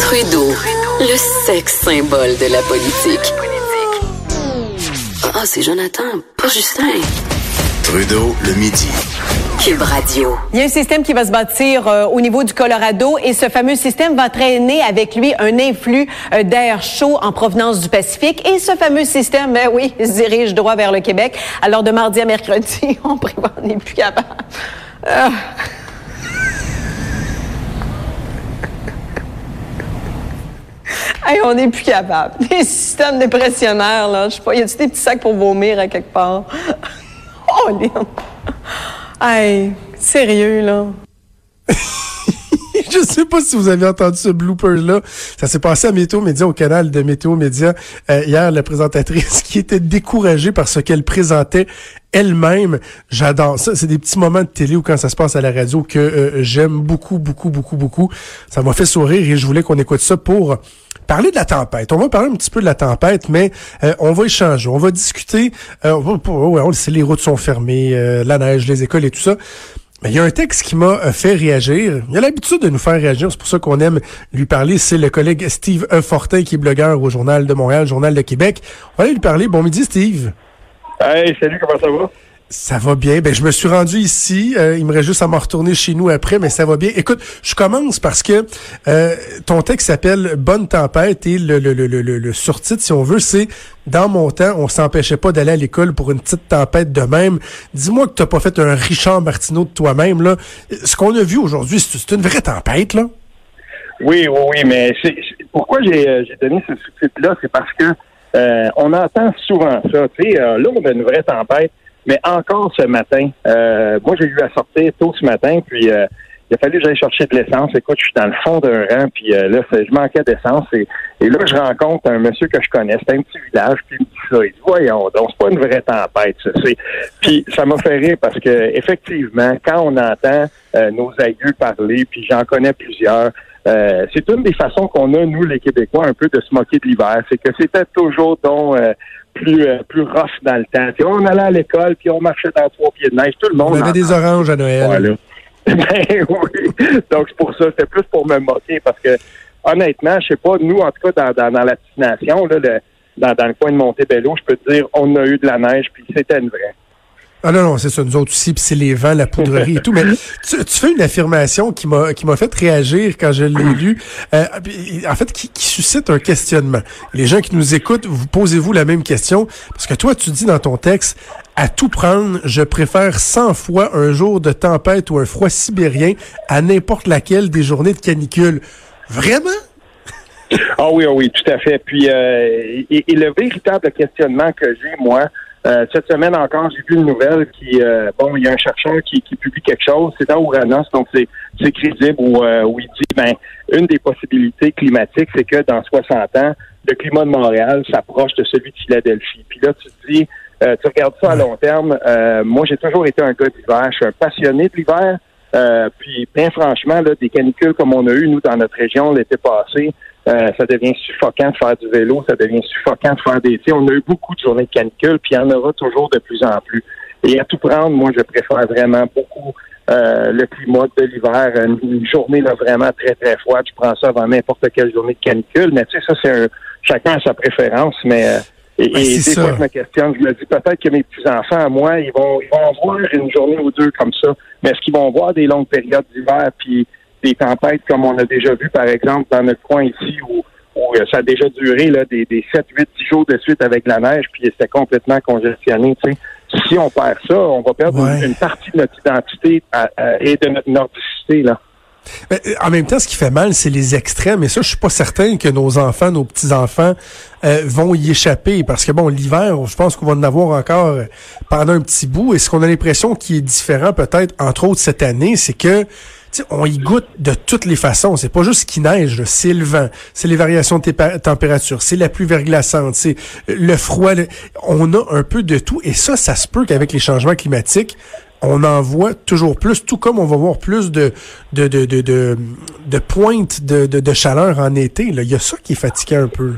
Trudeau, le sexe symbole de la politique. Ah, c'est Jonathan, pas Justin. Trudeau, le midi. Cube Radio. Il y a un système qui va se bâtir euh, au niveau du Colorado et ce fameux système va traîner avec lui un influx euh, d'air chaud en provenance du Pacifique. Et ce fameux système, ben oui, se dirige droit vers le Québec. Alors de mardi à mercredi, on prévoit, on n'est plus capable. Ah. Hey, on n'est plus capable. Des systèmes dépressionnaires, là. Je sais pas, y a-tu des petits sacs pour vomir à quelque part? oh, Lynn. Hey, sérieux, là. Je sais pas si vous avez entendu ce blooper-là. Ça s'est passé à Météo Média, au canal de Météo Média. Euh, hier, la présentatrice qui était découragée par ce qu'elle présentait elle-même. J'adore ça. C'est des petits moments de télé ou quand ça se passe à la radio que euh, j'aime beaucoup, beaucoup, beaucoup, beaucoup. Ça m'a fait sourire et je voulais qu'on écoute ça pour parler de la tempête. On va parler un petit peu de la tempête, mais euh, on va échanger, on va discuter. Euh, on, on, on, les routes sont fermées, la neige, les écoles et tout ça. Mais il y a un texte qui m'a fait réagir. Il a l'habitude de nous faire réagir, c'est pour ça qu'on aime lui parler. C'est le collègue Steve E. Fortin, qui est blogueur au Journal de Montréal, Journal de Québec. On va aller lui parler. Bon midi, Steve. Hey, salut, comment ça va? Ça va bien. Ben, je me suis rendu ici. Euh, il me reste juste à m'en retourner chez nous après, mais ça va bien. Écoute, je commence parce que euh, ton texte s'appelle Bonne tempête et le, le, le, le, le surtitre, si on veut, c'est Dans mon temps, on s'empêchait pas d'aller à l'école pour une petite tempête de même. Dis-moi que t'as pas fait un Richard Martineau de toi-même. là. Ce qu'on a vu aujourd'hui, c'est une vraie tempête, là. Oui, oui, oui, mais pourquoi j'ai donné ce sous-titre-là, c'est parce que euh, on entend souvent ça. Tu sais, là, on a une vraie tempête. Mais encore ce matin, euh, moi j'ai eu à sortir tôt ce matin, puis euh, il a fallu que j'aille chercher de l'essence. Écoute, je suis dans le fond d'un rang, puis euh, là, je manquais d'essence. Et, et, là, je rencontre un monsieur que je connais. C'est un petit village, puis il me dit ça. Il dit, voyons donc, c'est pas une vraie tempête, ça. Puis ça m'a fait rire parce que effectivement, quand on entend nos aïeux parler, puis j'en connais plusieurs, euh, c'est une des façons qu'on a, nous, les Québécois, un peu de se moquer de l'hiver. C'est que c'était toujours donc plus euh, plus rough dans le temps. on allait à l'école, puis on marchait dans trois pieds de neige. Tout le monde. On avait des oranges à Noël. Voilà. ben oui. Donc c'est pour ça. C'était plus pour me moquer parce que honnêtement, je sais pas, nous, en tout cas, dans, dans, la destination, là, le, dans, dans le coin de Montebello, je peux te dire, on a eu de la neige, puis c'était une vraie. Ah non, non, c'est ça, nous autres aussi, puis c'est les vents, la poudrerie et tout. Mais tu, fais une affirmation qui m'a qui m'a fait réagir quand je l'ai lu, euh, en fait, qui, qui, suscite un questionnement. Les gens qui nous écoutent, vous posez-vous la même question, parce que toi, tu dis dans ton texte, à tout prendre, je préfère 100 fois un jour de tempête ou un froid sibérien à n'importe laquelle des journées de canicule. Vraiment? Ah oui, ah oui, tout à fait. Puis, euh, et, et, le véritable questionnement que j'ai, moi, euh, cette semaine encore, j'ai vu une nouvelle qui, euh, bon, il y a un chercheur qui, qui publie quelque chose, c'est dans Ouranos, donc c'est, c'est crédible, où, euh, où il dit, ben, une des possibilités climatiques, c'est que dans 60 ans, le climat de Montréal s'approche de celui de Philadelphie. Puis là, tu te dis, tu regardes ça à long terme, moi, j'ai toujours été un gars d'hiver, je suis un passionné de l'hiver, puis bien franchement, là, des canicules comme on a eu, nous, dans notre région l'été passé, euh, ça devient suffocant de faire du vélo, ça devient suffocant de faire des... T'sais, on a eu beaucoup de journées de canicule, puis il y en aura toujours de plus en plus. Et à tout prendre, moi, je préfère vraiment beaucoup euh, le climat de l'hiver. Une, journée là, vraiment très, très froide, je prends ça avant n'importe quelle journée de canicule. Mais tu sais, ça, c'est un... Chacun a sa préférence, mais... Euh, et, ben, des ça. fois, je me questionne, je me dis peut-être que mes petits-enfants, à moi, ils vont, ils vont voir une journée ou deux comme ça, mais est-ce qu'ils vont voir des longues périodes d'hiver, puis des tempêtes comme on a déjà vu, par exemple, dans notre coin ici, où, où ça a déjà duré là, des, des 7, 8, 10 jours de suite avec la neige, puis c'était complètement congestionné. Si on perd ça, on va perdre Ouais. une, une partie de notre identité à- à- et de notre nordicité. Là. Mais, euh, en même temps, ce qui fait mal, c'est les extrêmes. Et ça, je suis pas certain que nos enfants, nos petits-enfants euh, vont y échapper. Parce que bon, l'hiver, je pense qu'on va en avoir encore euh, pendant un petit bout. Et ce qu'on a l'impression qui est différent, peut-être, entre autres cette année, c'est que on y goûte de toutes les façons. C'est pas juste qu'il neige, c'est le vent, c'est les variations de température, c'est la pluie verglaçante, c'est le froid. On a un peu de tout. Et ça, ça se peut qu'avec les changements climatiques, on en voit toujours plus, tout comme on va voir plus de de de de, de, pointes de, de, de, chaleur en été. Il y a ça qui est fatigué un peu.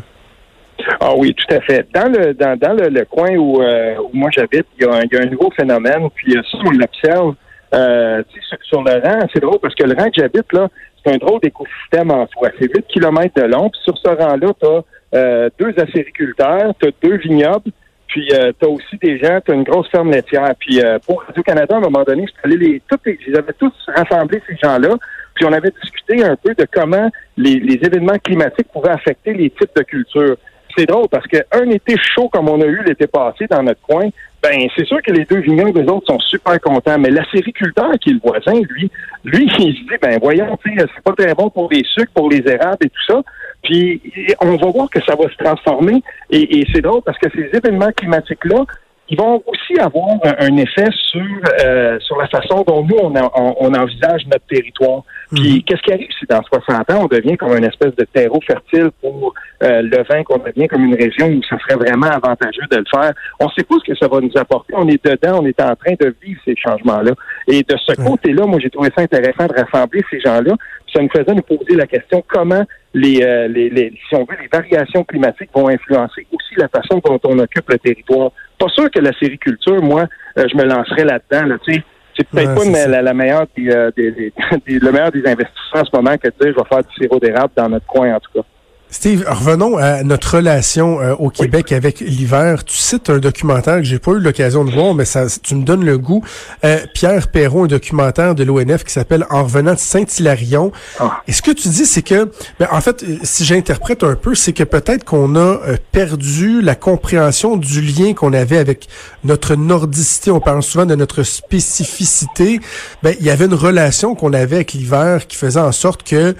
Ah oui, tout à fait. Dans le dans, dans le, coin où, euh, où moi j'habite, il y, a un, il y, a un nouveau phénomène, puis ça, on l'observe euh, sur, le rang. C'est drôle parce que le rang que j'habite, là, c'est un drôle d'écosystème en soi. C'est 8 km de long, puis sur ce rang-là, tu as euh, deux acériculteurs, tu as deux vignobles, puis euh, tu as aussi des gens, tu as une grosse ferme laitière. Puis euh, pour Radio-Canada, à un moment donné, je les, tous les, ils avaient tous rassemblé ces gens-là, puis on avait discuté un peu de comment les, les événements climatiques pouvaient affecter les types de cultures c'est drôle parce qu'un été chaud comme on a eu l'été passé dans notre coin, ben c'est sûr que les deux vignobles, les autres, sont super contents. Mais la sériculteur, qui est le voisin, lui, lui, il se dit, ben voyons, c'est pas très bon pour les sucres, pour les érables et tout ça. Puis on va voir que ça va se transformer. Et, et c'est drôle parce que ces événements climatiques-là, ils vont aussi avoir un, effet sur euh, sur la façon dont nous on, on, envisage notre territoire. Puis mhm. qu'est-ce qui arrive si dans 60 ans on devient comme une espèce de terreau fertile pour euh, le vin, qu'on devient comme une région où ça serait vraiment avantageux de le faire? On ne sait pas ce que ça va nous apporter. On est dedans, on est en train de vivre ces changements-là. Et de ce côté-là, moi j'ai trouvé ça intéressant de rassembler ces gens-là. Ça nous faisait nous poser la question comment les, euh, les, les si on veut, les variations climatiques vont influencer aussi la façon dont on occupe le territoire pas sûr que la sériculture, moi, euh, je me lancerais là-dedans. Là, tu sais. C'est peut-être pas la, meilleure euh, des, le meilleur des investissements en ce moment que de dire je vais faire du sirop d'érable dans notre coin, en tout cas. Steve, revenons à notre relation euh, au Québec avec l'hiver. Tu cites un documentaire que j'ai pas eu l'occasion de voir, mais ça, tu me donnes le goût. Euh, Pierre Perron, un documentaire de l'ONF qui s'appelle En revenant de Saint-Hilarion. Ah. Et ce que tu dis, c'est que, ben, en fait, si j'interprète un peu, c'est que peut-être qu'on a euh, perdu la compréhension du lien qu'on avait avec notre nordicité. On parle souvent de notre spécificité. Ben, il y avait une relation qu'on avait avec l'hiver qui faisait en sorte que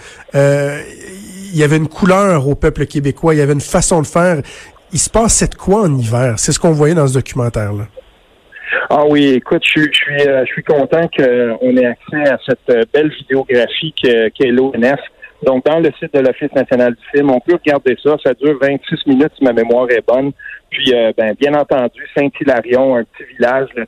il y avait une couleur au peuple québécois, il y avait une façon de faire. Il se passait de quoi en hiver? C'est ce qu'on voyait dans ce documentaire-là. Ah oui, écoute, je, suis, euh, je suis content qu'on ait accès à cette euh, belle vidéographie qu'est l'ONF. Donc, dans le site de l'Office national du film, on peut regarder ça. Ça dure 26 minutes si ma mémoire est bonne. Puis, euh, ben, bien entendu, Saint-Hilarion, un petit village, là,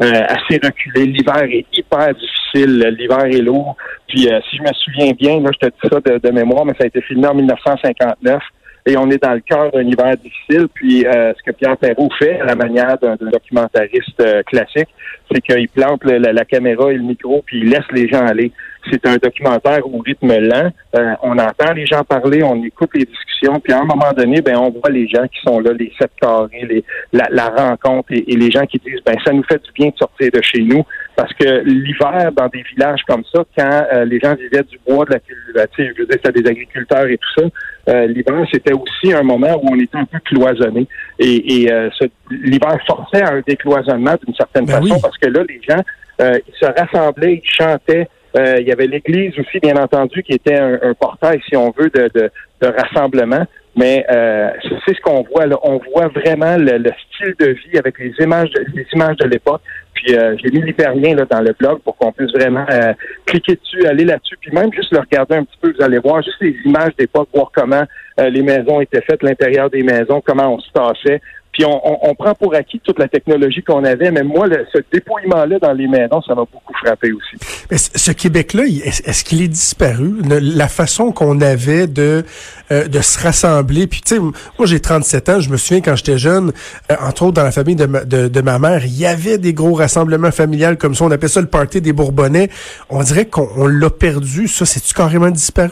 assez reculé. L'hiver est hyper difficile. L'hiver est lourd. Puis, si je me souviens bien, là, je te dis ça de, mémoire, mais ça a été filmé en 1959 et on est dans le cœur d'un hiver difficile. Puis euh, ce que Pierre Perrault fait, à la manière d'un documentariste euh, classique, c'est qu'il plante la, caméra et le micro, puis il laisse les gens aller. C'est un documentaire au rythme lent. Euh, on entend les gens parler, on écoute les discussions, puis à un moment donné, ben on voit les gens qui sont là, les sept carrés, les, la, rencontre et, les gens qui disent ben ça nous fait du bien de sortir de chez nous parce que l'hiver dans des villages comme ça, quand les gens vivaient du bois, de la, je veux dire, des agriculteurs et tout ça, euh, l'hiver, c'était aussi un moment où on était un peu cloisonné. Et, et euh, l'hiver forçait à un décloisonnement d'une certaine ben façon parce que là, les gens, euh, ils se rassemblaient, ils chantaient. Il y avait l'Église aussi, bien entendu, qui était un, portail, si on veut, de, de, de rassemblement. Mais c'est ce qu'on voit là. On voit vraiment le, style de vie avec les images, les images de l'époque. Puis euh, j'ai mis l'hyperlien là dans le blog pour qu'on puisse vraiment euh, cliquer dessus, aller là-dessus, puis même juste le regarder un petit peu. Vous allez voir juste les images d'époque, voir comment euh, les maisons étaient faites, l'intérieur des maisons, comment on se tassait. Puis on, on, prend pour acquis toute la technologie qu'on avait, mais moi, le, ce dépouillement-là dans les maisons, ça m'a beaucoup frappé aussi. Mais ce Québec-là, est-ce qu'il est disparu? La façon qu'on avait de euh, de se rassembler. Puis tu sais, moi j'ai 37 ans, je me souviens quand j'étais jeune, euh, entre autres dans la famille de ma, de, ma mère, il y avait des gros rassemblements familiales comme ça, on appelait ça le party des Bourbonnais. On dirait qu'on l'a perdu. Ça, c'est-tu carrément disparu?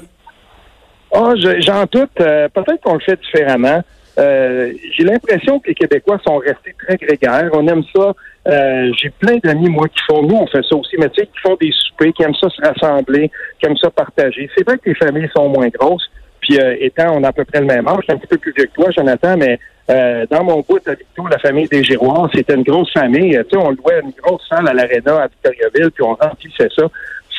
Ah, j'en doute. Euh, peut-être qu'on le fait différemment. Euh, j'ai l'impression que les Québécois sont restés très grégaires. On aime ça. Euh, j'ai plein d'amis, moi, qui font, nous, on fait ça aussi, mais tu sais, qui font des soupers, qui aiment ça se rassembler, qui aiment ça partager. C'est vrai que les familles sont moins grosses. Puis euh, étant, on a à peu près le même âge, je un petit peu plus vieux que toi, Jonathan, mais dans mon bout à Victo, la famille des Giroirs, c'était une grosse famille. Tu sais, on louait une grosse salle à l'Arena à Victoriaville, puis on remplissait ça.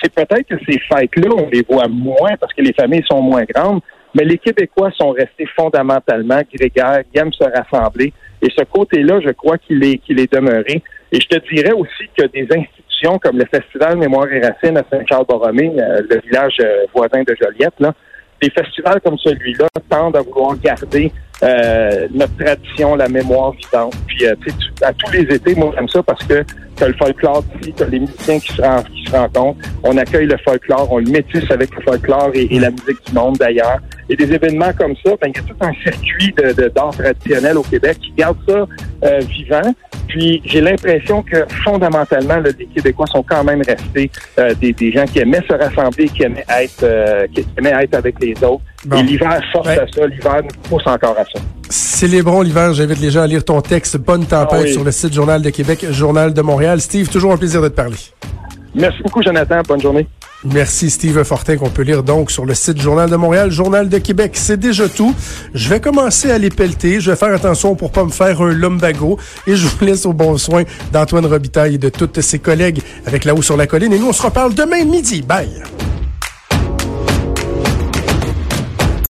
C'est peut-être que ces fêtes-là, on les voit moins parce que les familles sont moins grandes, mais les Québécois sont restés fondamentalement grégaires, ils aiment se rassembler. Et ce côté-là, je crois qu'il est, qu'il est demeuré. Et je te dirais aussi que des institutions comme le Festival Mémoire et Racines à Saint-Charles-Borromée, euh, le village euh, voisin de Joliette, là, des festivals comme celui-là tendent à vouloir garder euh, notre tradition, la mémoire vivante. Puis, euh, à tous les étés, moi, j'aime ça parce que tu as le folklore ici, tu as les musiciens qui se, qui se rencontrent. On accueille le folklore, on le métisse avec le folklore et, la musique du monde d'ailleurs. Et des événements comme ça, ben, il y a tout un circuit de, de- d'art traditionnel au Québec qui garde ça euh, vivant. Puis j'ai l'impression que fondamentalement, là, les Québécois sont quand même restés euh, des, des gens qui aimaient se rassembler, qui aimaient être, euh, qui aimaient être avec les autres. Bon. Et l'hiver force Ouais. à ça, l'hiver nous pousse encore à ça. Célébrons l'hiver. J'invite les gens à lire ton texte Bonne tempête Ah oui. sur le site Journal de Québec, Journal de Montréal. Steve, toujours un plaisir de te parler. Merci beaucoup, Jonathan. Bonne journée. Merci Steve Fortin qu'on peut lire donc sur le site Journal de Montréal, Journal de Québec. C'est déjà tout. Je vais commencer à les pelleter. Je vais faire attention pour pas me faire un lumbago et je vous laisse au bon soin d'Antoine Robitaille et de tous ses collègues avec La Haut sur la colline. Et nous, on se reparle demain midi. Bye!